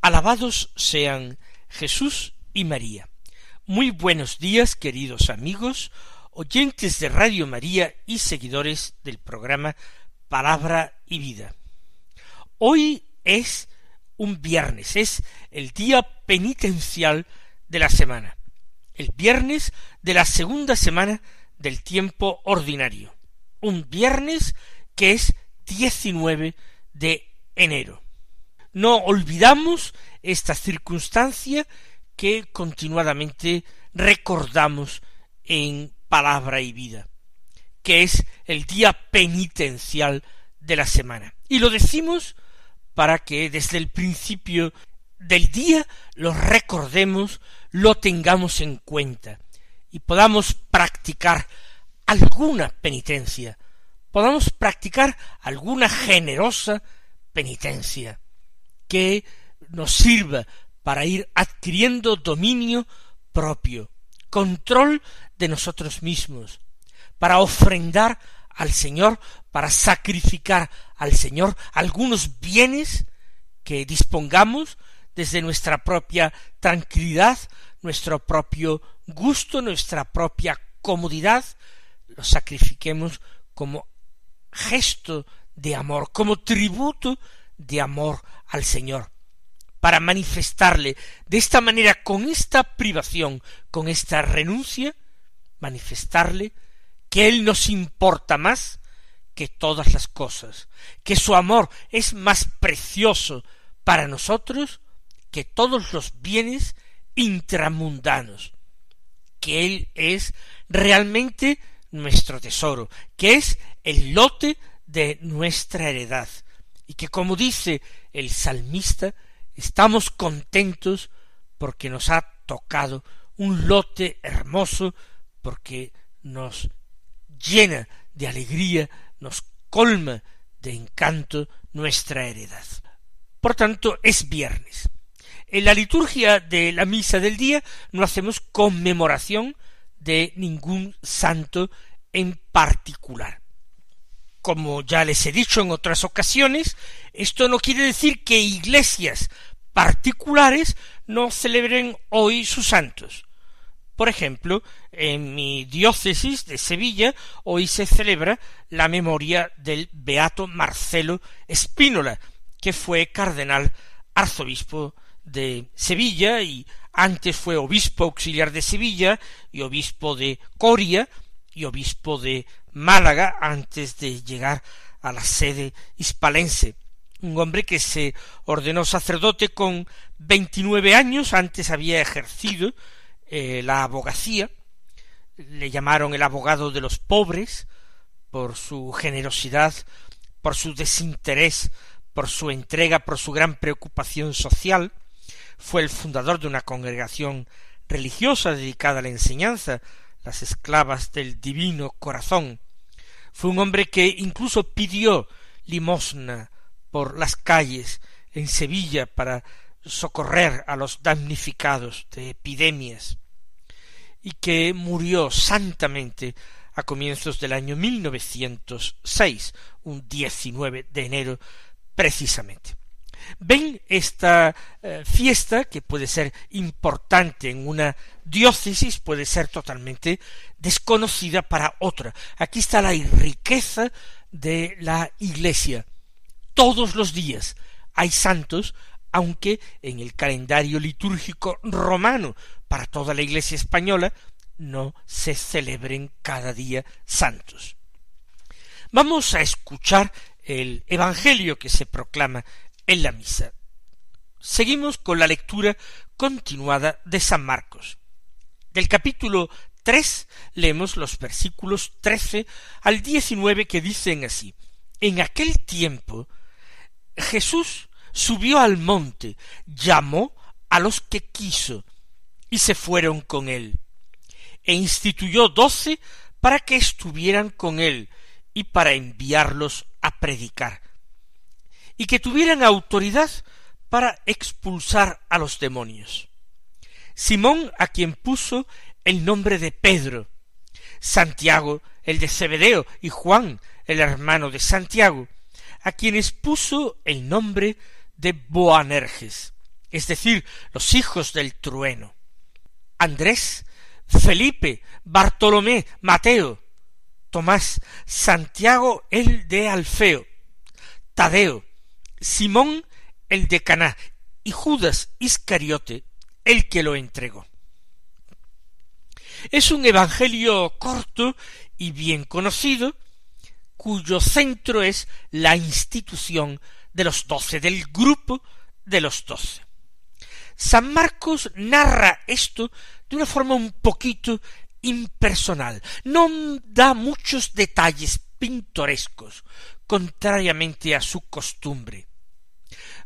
Alabados sean Jesús y María. Muy buenos días, queridos amigos, oyentes de Radio María y seguidores del programa Palabra y Vida. Hoy es un viernes, es el día penitencial de la semana, el viernes de la segunda semana del tiempo ordinario un viernes que es 19 de enero. No olvidamos esta circunstancia que continuadamente recordamos en palabra y vida, que es el día penitencial de la semana. Y lo decimos para que desde el principio del día lo recordemos, lo tengamos en cuenta y podamos practicar alguna penitencia, podamos practicar alguna generosa penitencia que nos sirva para ir adquiriendo dominio propio, control de nosotros mismos, para ofrendar al Señor, para sacrificar al Señor algunos bienes que dispongamos desde nuestra propia tranquilidad, nuestro propio gusto, nuestra propia comodidad, lo sacrifiquemos como gesto de amor, como tributo de amor al Señor, para manifestarle de esta manera, con esta privación, con esta renuncia, manifestarle que Él nos importa más que todas las cosas, que su amor es más precioso para nosotros que todos los bienes intramundanos, que Él es realmente nuestro tesoro, que es el lote de nuestra heredad, y que como dice el salmista, estamos contentos porque nos ha tocado un lote hermoso, porque nos llena de alegría, nos colma de encanto nuestra heredad. Por tanto, es viernes. En la liturgia de la misa del día no hacemos conmemoración de ningún santo en particular. Como ya les he dicho en otras ocasiones, esto no quiere decir que iglesias particulares no celebren hoy sus santos. Por ejemplo, en mi diócesis de Sevilla hoy se celebra la memoria del beato Marcelo Espínola, que fue cardenal arzobispo de Sevilla y antes fue obispo auxiliar de Sevilla y obispo de Coria y obispo de Málaga antes de llegar a la sede hispalense. Un hombre que se ordenó sacerdote con veintinueve años, antes había ejercido eh, la abogacía, le llamaron el abogado de los pobres, por su generosidad, por su desinterés, por su entrega, por su gran preocupación social, fue el fundador de una congregación religiosa dedicada a la enseñanza, las esclavas del divino corazón. Fue un hombre que incluso pidió limosna por las calles en Sevilla para socorrer a los damnificados de epidemias y que murió santamente a comienzos del año 1906, un 19 de enero precisamente ven esta eh, fiesta que puede ser importante en una diócesis, puede ser totalmente desconocida para otra. Aquí está la riqueza de la Iglesia. Todos los días hay santos, aunque en el calendario litúrgico romano para toda la Iglesia española no se celebren cada día santos. Vamos a escuchar el Evangelio que se proclama en la misa. Seguimos con la lectura continuada de San Marcos. Del capítulo tres leemos los versículos trece al diecinueve que dicen así En aquel tiempo Jesús subió al monte, llamó a los que quiso, y se fueron con él. E instituyó doce para que estuvieran con él y para enviarlos a predicar, y que tuvieran autoridad para expulsar a los demonios. Simón, a quien puso el nombre de Pedro, Santiago, el de Zebedeo, y Juan, el hermano de Santiago, a quienes puso el nombre de Boanerges, es decir, los hijos del trueno. Andrés, Felipe, Bartolomé, Mateo, Tomás, Santiago el de Alfeo, Tadeo, Simón el de Caná y Judas Iscariote el que lo entregó. Es un evangelio corto y bien conocido, cuyo centro es la institución de los doce, del grupo de los doce. San Marcos narra esto de una forma un poquito impersonal, no da muchos detalles pintorescos, contrariamente a su costumbre.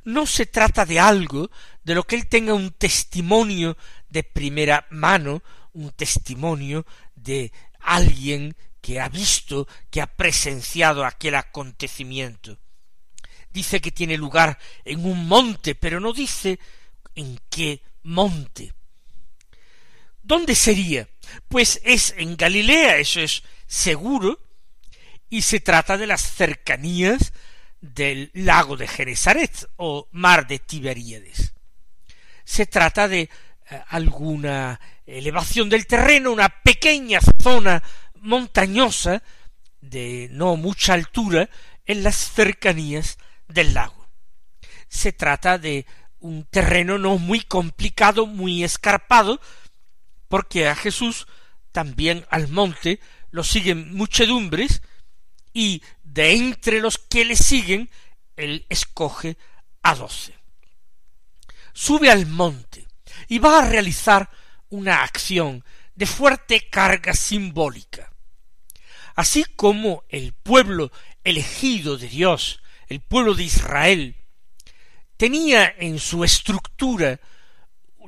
No se trata de algo de lo que él tenga un testimonio de primera mano, un testimonio de alguien que ha visto, que ha presenciado aquel acontecimiento. Dice que tiene lugar en un monte, pero no dice en qué monte. ¿Dónde sería? Pues es en Galilea, eso es seguro, y se trata de las cercanías del lago de Genesaret o mar de Tiberíades. Se trata de eh, alguna elevación del terreno, una pequeña zona montañosa de no mucha altura en las cercanías del lago. Se trata de un terreno no muy complicado, muy escarpado, porque a Jesús también al monte lo siguen muchedumbres y de entre los que le siguen él escoge a doce. Sube al monte y va a realizar una acción de fuerte carga simbólica. Así como el pueblo elegido de Dios, el pueblo de Israel, tenía en su estructura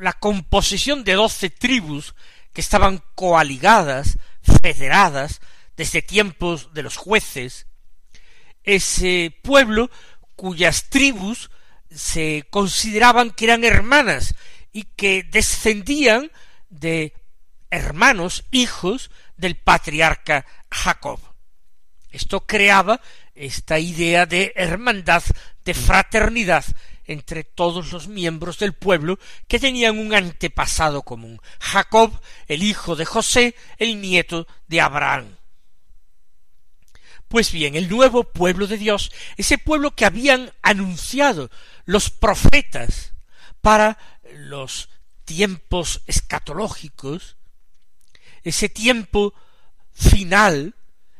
la composición de doce tribus que estaban coaligadas, federadas, desde tiempos de los jueces, ese pueblo cuyas tribus se consideraban que eran hermanas y que descendían de hermanos, hijos del patriarca Jacob. Esto creaba esta idea de hermandad, de fraternidad entre todos los miembros del pueblo que tenían un antepasado común. Jacob, el hijo de José, el nieto de Abraham. Pues bien, el nuevo pueblo de Dios, ese pueblo que habían anunciado los profetas para los tiempos escatológicos, ese tiempo final,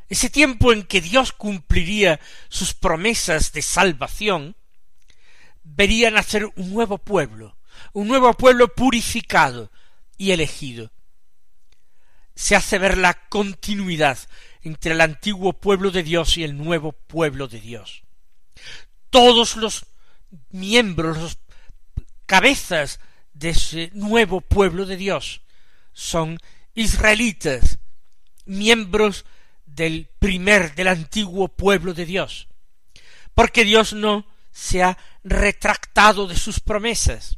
ese tiempo en que Dios cumpliría sus promesas de salvación, vería nacer un nuevo pueblo, un nuevo pueblo purificado y elegido. Se hace ver la continuidad entre el antiguo pueblo de Dios y el nuevo pueblo de Dios. Todos los miembros, los cabezas de ese nuevo pueblo de Dios son israelitas, miembros del primer, del antiguo pueblo de Dios, porque Dios no se ha retractado de sus promesas,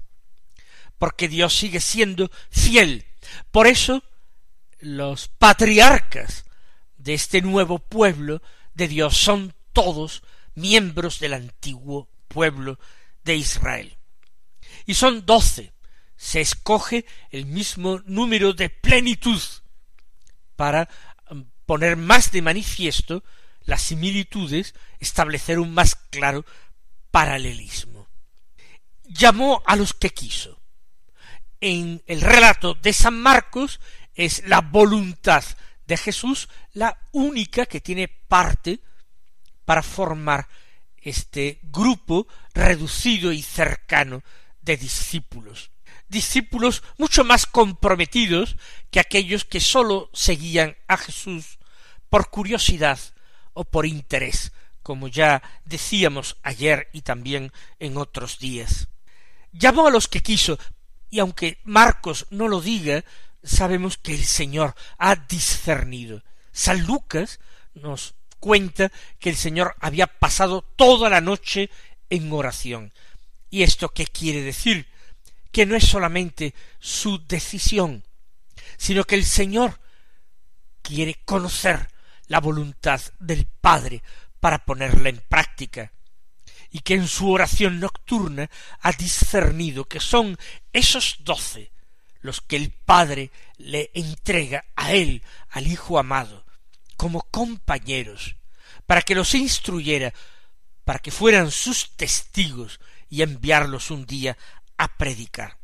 porque Dios sigue siendo fiel. Por eso los patriarcas de este nuevo pueblo de Dios son todos miembros del antiguo pueblo de Israel. Y son doce. Se escoge el mismo número de plenitud para um, poner más de manifiesto las similitudes, establecer un más claro paralelismo. Llamó a los que quiso. En el relato de San Marcos es la voluntad de Jesús la única que tiene parte para formar este grupo reducido y cercano de discípulos. Discípulos mucho más comprometidos que aquellos que sólo seguían a Jesús por curiosidad o por interés, como ya decíamos ayer y también en otros días. Llamó a los que quiso, y aunque Marcos no lo diga, sabemos que el Señor ha discernido. San Lucas nos cuenta que el Señor había pasado toda la noche en oración. ¿Y esto qué quiere decir? Que no es solamente su decisión, sino que el Señor quiere conocer la voluntad del Padre para ponerla en práctica, y que en su oración nocturna ha discernido que son esos doce los que el Padre le entrega a él, al Hijo amado, como compañeros, para que los instruyera, para que fueran sus testigos y enviarlos un día a predicar.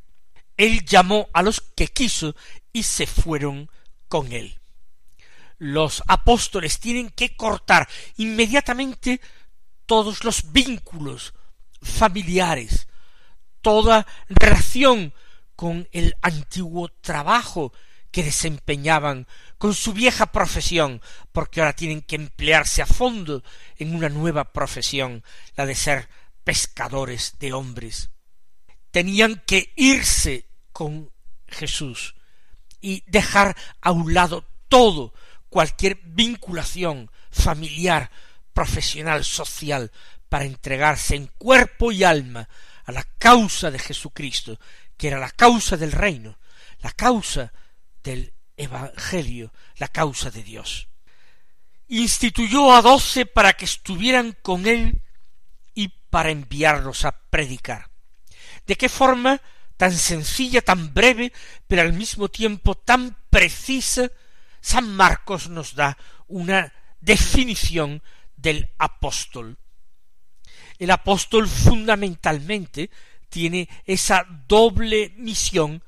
Él llamó a los que quiso y se fueron con él. Los apóstoles tienen que cortar inmediatamente todos los vínculos familiares, toda relación con el antiguo trabajo que desempeñaban con su vieja profesión, porque ahora tienen que emplearse a fondo en una nueva profesión, la de ser pescadores de hombres. Tenían que irse con Jesús y dejar a un lado todo, cualquier vinculación familiar, profesional, social, para entregarse en cuerpo y alma a la causa de Jesucristo, que era la causa del reino, la causa del Evangelio, la causa de Dios. Instituyó a doce para que estuvieran con él y para enviarlos a predicar. ¿De qué forma tan sencilla, tan breve, pero al mismo tiempo tan precisa, San Marcos nos da una definición del apóstol. El apóstol fundamentalmente tiene esa doble misión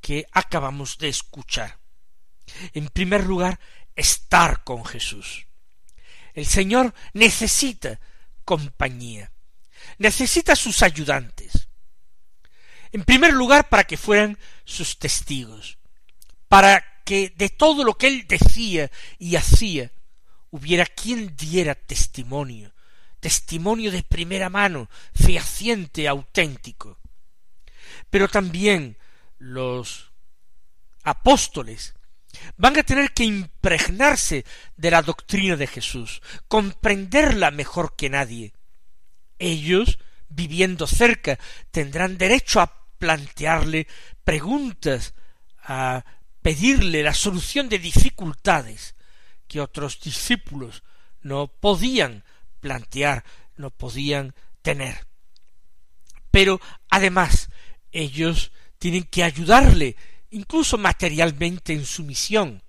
que acabamos de escuchar. En primer lugar, estar con Jesús. El Señor necesita compañía, necesita sus ayudantes. En primer lugar, para que fueran sus testigos, para que de todo lo que él decía y hacía hubiera quien diera testimonio, testimonio de primera mano, fehaciente, auténtico. Pero también los apóstoles van a tener que impregnarse de la doctrina de Jesús, comprenderla mejor que nadie. Ellos, viviendo cerca, tendrán derecho a plantearle preguntas, a pedirle la solución de dificultades que otros discípulos no podían plantear, no podían tener. Pero además ellos tienen que ayudarle, incluso materialmente, en su misión.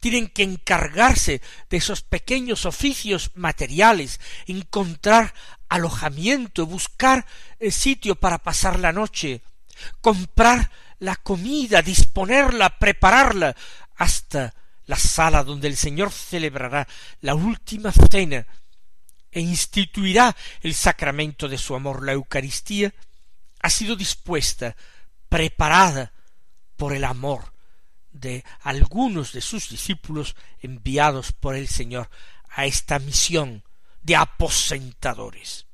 Tienen que encargarse de esos pequeños oficios materiales, encontrar alojamiento, buscar el sitio para pasar la noche, comprar la comida, disponerla, prepararla, hasta la sala donde el Señor celebrará la última cena e instituirá el sacramento de su amor, la Eucaristía, ha sido dispuesta preparada por el amor de algunos de sus discípulos enviados por el Señor a esta misión de aposentadores.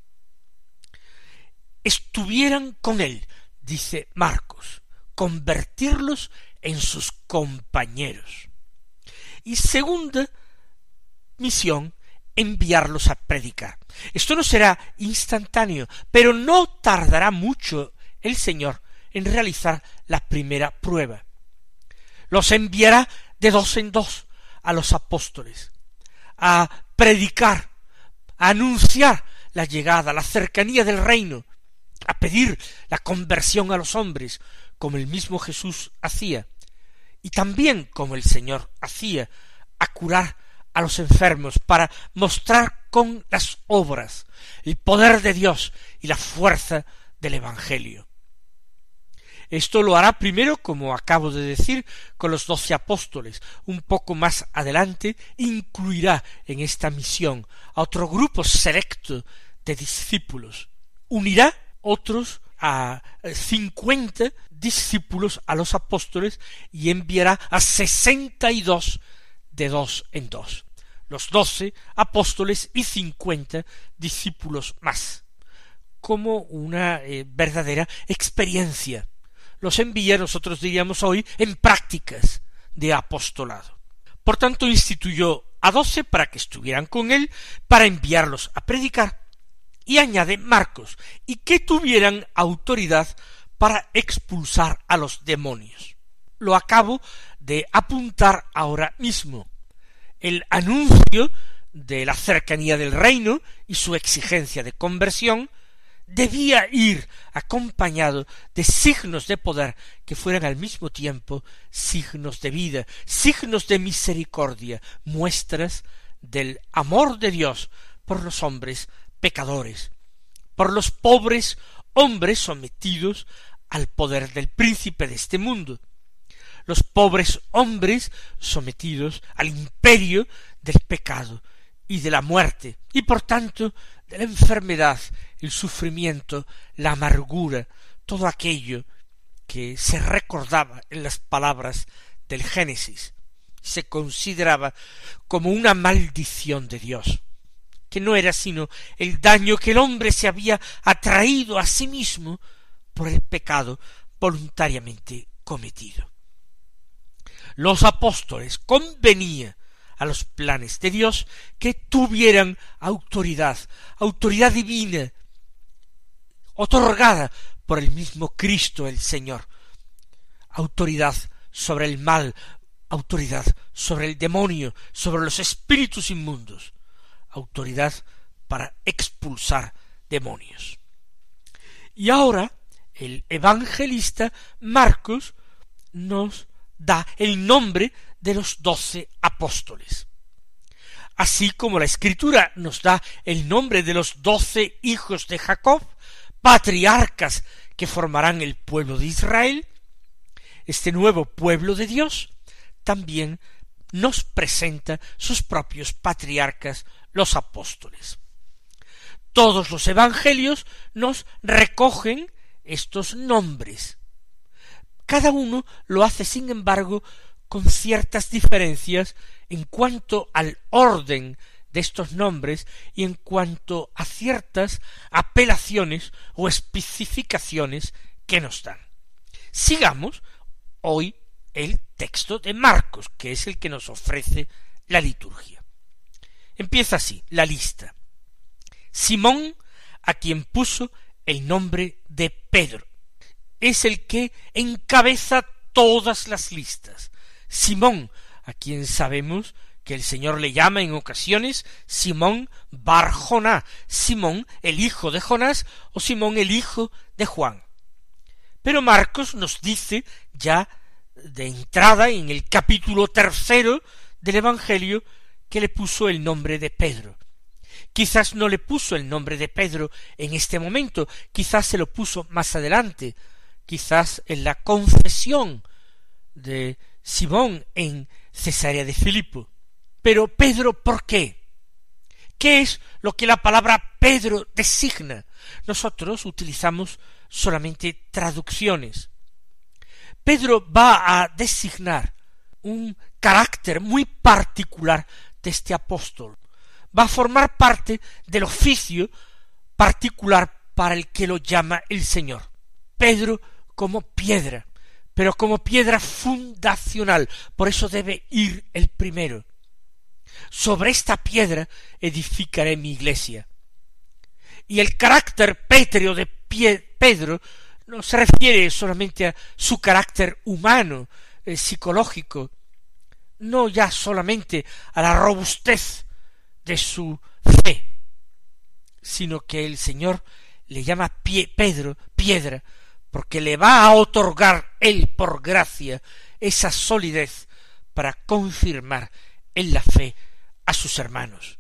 Estuvieran con él, dice Marcos, convertirlos en sus compañeros. Y segunda misión, enviarlos a predicar. Esto no será instantáneo, pero no tardará mucho el Señor en realizar la primera prueba. Los enviará de dos en dos a los apóstoles, a predicar, a anunciar la llegada, la cercanía del reino, a pedir la conversión a los hombres, como el mismo Jesús hacía, y también como el Señor hacía, a curar los enfermos, para mostrar con las obras el poder de Dios y la fuerza del Evangelio. Esto lo hará primero, como acabo de decir, con los doce apóstoles. Un poco más adelante incluirá en esta misión a otro grupo selecto de discípulos. Unirá otros a cincuenta discípulos a los apóstoles y enviará a sesenta y dos de dos en dos. Los doce apóstoles y cincuenta discípulos más como una eh, verdadera experiencia los envía, nosotros diríamos hoy, en prácticas de apostolado. Por tanto, instituyó a doce para que estuvieran con él, para enviarlos a predicar, y añade Marcos, y que tuvieran autoridad para expulsar a los demonios. Lo acabo de apuntar ahora mismo. El anuncio de la cercanía del reino y su exigencia de conversión debía ir acompañado de signos de poder que fueran al mismo tiempo signos de vida, signos de misericordia, muestras del amor de Dios por los hombres pecadores, por los pobres hombres sometidos al poder del príncipe de este mundo, los pobres hombres sometidos al imperio del pecado y de la muerte, y por tanto de la enfermedad, el sufrimiento, la amargura, todo aquello que se recordaba en las palabras del Génesis, se consideraba como una maldición de Dios, que no era sino el daño que el hombre se había atraído a sí mismo por el pecado voluntariamente cometido. Los apóstoles convenía a los planes de Dios que tuvieran autoridad, autoridad divina, otorgada por el mismo Cristo el Señor, autoridad sobre el mal, autoridad sobre el demonio, sobre los espíritus inmundos, autoridad para expulsar demonios. Y ahora el evangelista Marcos nos da el nombre de los doce apóstoles. Así como la escritura nos da el nombre de los doce hijos de Jacob, patriarcas que formarán el pueblo de Israel, este nuevo pueblo de Dios también nos presenta sus propios patriarcas, los apóstoles. Todos los evangelios nos recogen estos nombres. Cada uno lo hace, sin embargo, con ciertas diferencias en cuanto al orden de estos nombres y en cuanto a ciertas apelaciones o especificaciones que nos dan. Sigamos hoy el texto de Marcos, que es el que nos ofrece la liturgia. Empieza así la lista. Simón, a quien puso el nombre de Pedro, es el que encabeza todas las listas. Simón, a quien sabemos que el Señor le llama en ocasiones Simón Bar Simón el hijo de Jonás o Simón el hijo de Juan. Pero Marcos nos dice ya de entrada en el capítulo tercero del Evangelio que le puso el nombre de Pedro. Quizás no le puso el nombre de Pedro en este momento, quizás se lo puso más adelante, quizás en la confesión de Simón en Cesarea de Filipo. Pero Pedro, ¿por qué? ¿Qué es lo que la palabra Pedro designa? Nosotros utilizamos solamente traducciones. Pedro va a designar un carácter muy particular de este apóstol. Va a formar parte del oficio particular para el que lo llama el Señor. Pedro como piedra, pero como piedra fundacional. Por eso debe ir el primero. Sobre esta piedra edificaré mi iglesia. Y el carácter pétreo de Pedro no se refiere solamente a su carácter humano, eh, psicológico, no ya solamente a la robustez de su fe, sino que el Señor le llama Pedro piedra, porque le va a otorgar él por gracia esa solidez para confirmar en la fe a sus hermanos.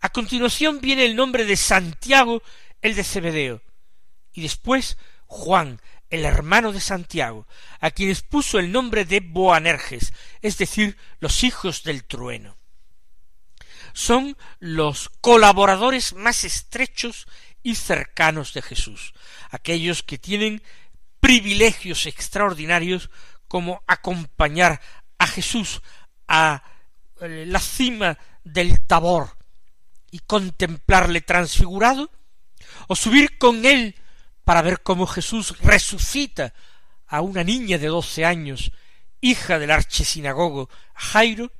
A continuación viene el nombre de Santiago, el de Cebedeo, y después Juan, el hermano de Santiago, a quienes puso el nombre de Boanerges, es decir, los hijos del trueno. Son los colaboradores más estrechos y cercanos de Jesús, aquellos que tienen privilegios extraordinarios como acompañar a Jesús a eh, la cima del Tabor y contemplarle transfigurado, o subir con él para ver cómo Jesús resucita a una niña de doce años, hija del archesinagogo Jairo,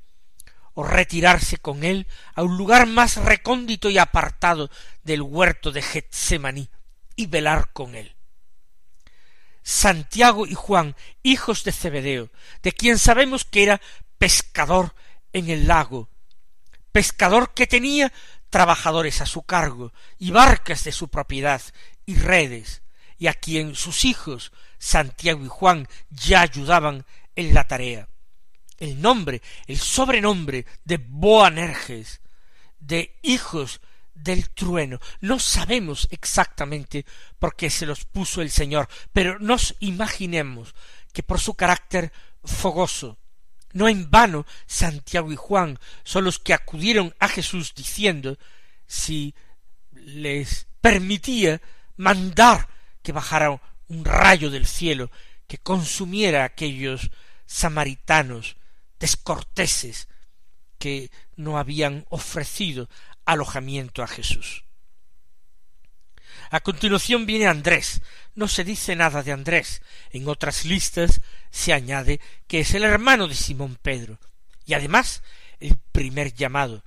o retirarse con él a un lugar más recóndito y apartado del huerto de Getsemaní y velar con él. Santiago y Juan, hijos de Zebedeo, de quien sabemos que era pescador en el lago, pescador que tenía trabajadores a su cargo y barcas de su propiedad y redes, y a quien sus hijos, Santiago y Juan, ya ayudaban en la tarea. El nombre, el sobrenombre de Boanerges, de hijos del trueno. No sabemos exactamente por qué se los puso el Señor, pero nos imaginemos que por su carácter fogoso, no en vano Santiago y Juan son los que acudieron a Jesús diciendo si les permitía mandar que bajara un rayo del cielo que consumiera a aquellos samaritanos descorteses que no habían ofrecido alojamiento a Jesús. A continuación viene Andrés. No se dice nada de Andrés. En otras listas se añade que es el hermano de Simón Pedro y además el primer llamado.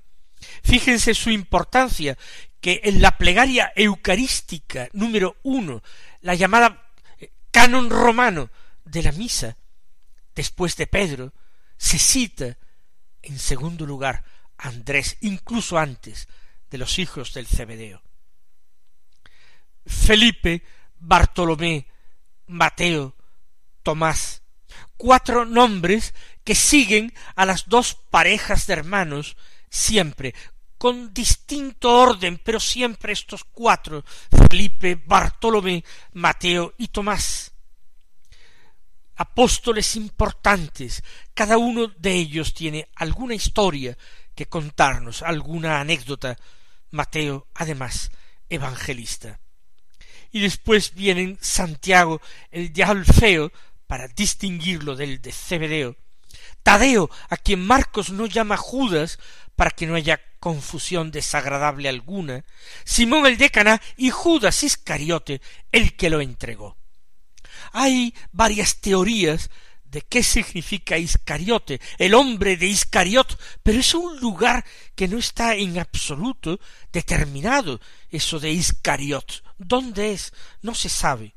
Fíjense su importancia que en la plegaria eucarística número uno, la llamada eh, canon romano de la misa, después de Pedro, se cita en segundo lugar Andrés, incluso antes de los hijos del Cebedeo. Felipe, Bartolomé, Mateo, Tomás, cuatro nombres que siguen a las dos parejas de hermanos siempre, con distinto orden, pero siempre estos cuatro, Felipe, Bartolomé, Mateo y Tomás. Apóstoles importantes, cada uno de ellos tiene alguna historia que contarnos, alguna anécdota. Mateo, además, evangelista y después vienen Santiago, el de Alfeo, para distinguirlo del de Cebedeo, Tadeo, a quien Marcos no llama Judas, para que no haya confusión desagradable alguna, Simón el de Caná y Judas Iscariote, el que lo entregó. Hay varias teorías de qué significa Iscariote, el hombre de Iscariot, pero es un lugar que no está en absoluto determinado, eso de Iscariot. ¿Dónde es? No se sabe.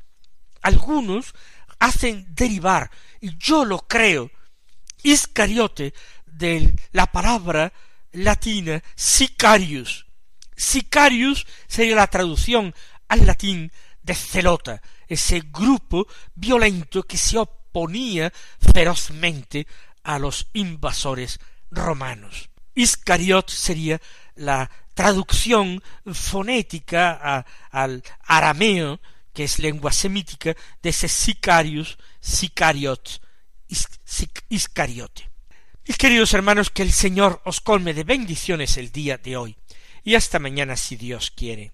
Algunos hacen derivar, y yo lo creo, Iscariote de la palabra latina sicarius. Sicarius sería la traducción al latín de celota, ese grupo violento que se ponía ferozmente a los invasores romanos. Iscariot sería la traducción fonética al arameo, que es lengua semítica, de ese sicarius, sicariot, iscariote. Mis queridos hermanos, que el Señor os colme de bendiciones el día de hoy, y hasta mañana si Dios quiere.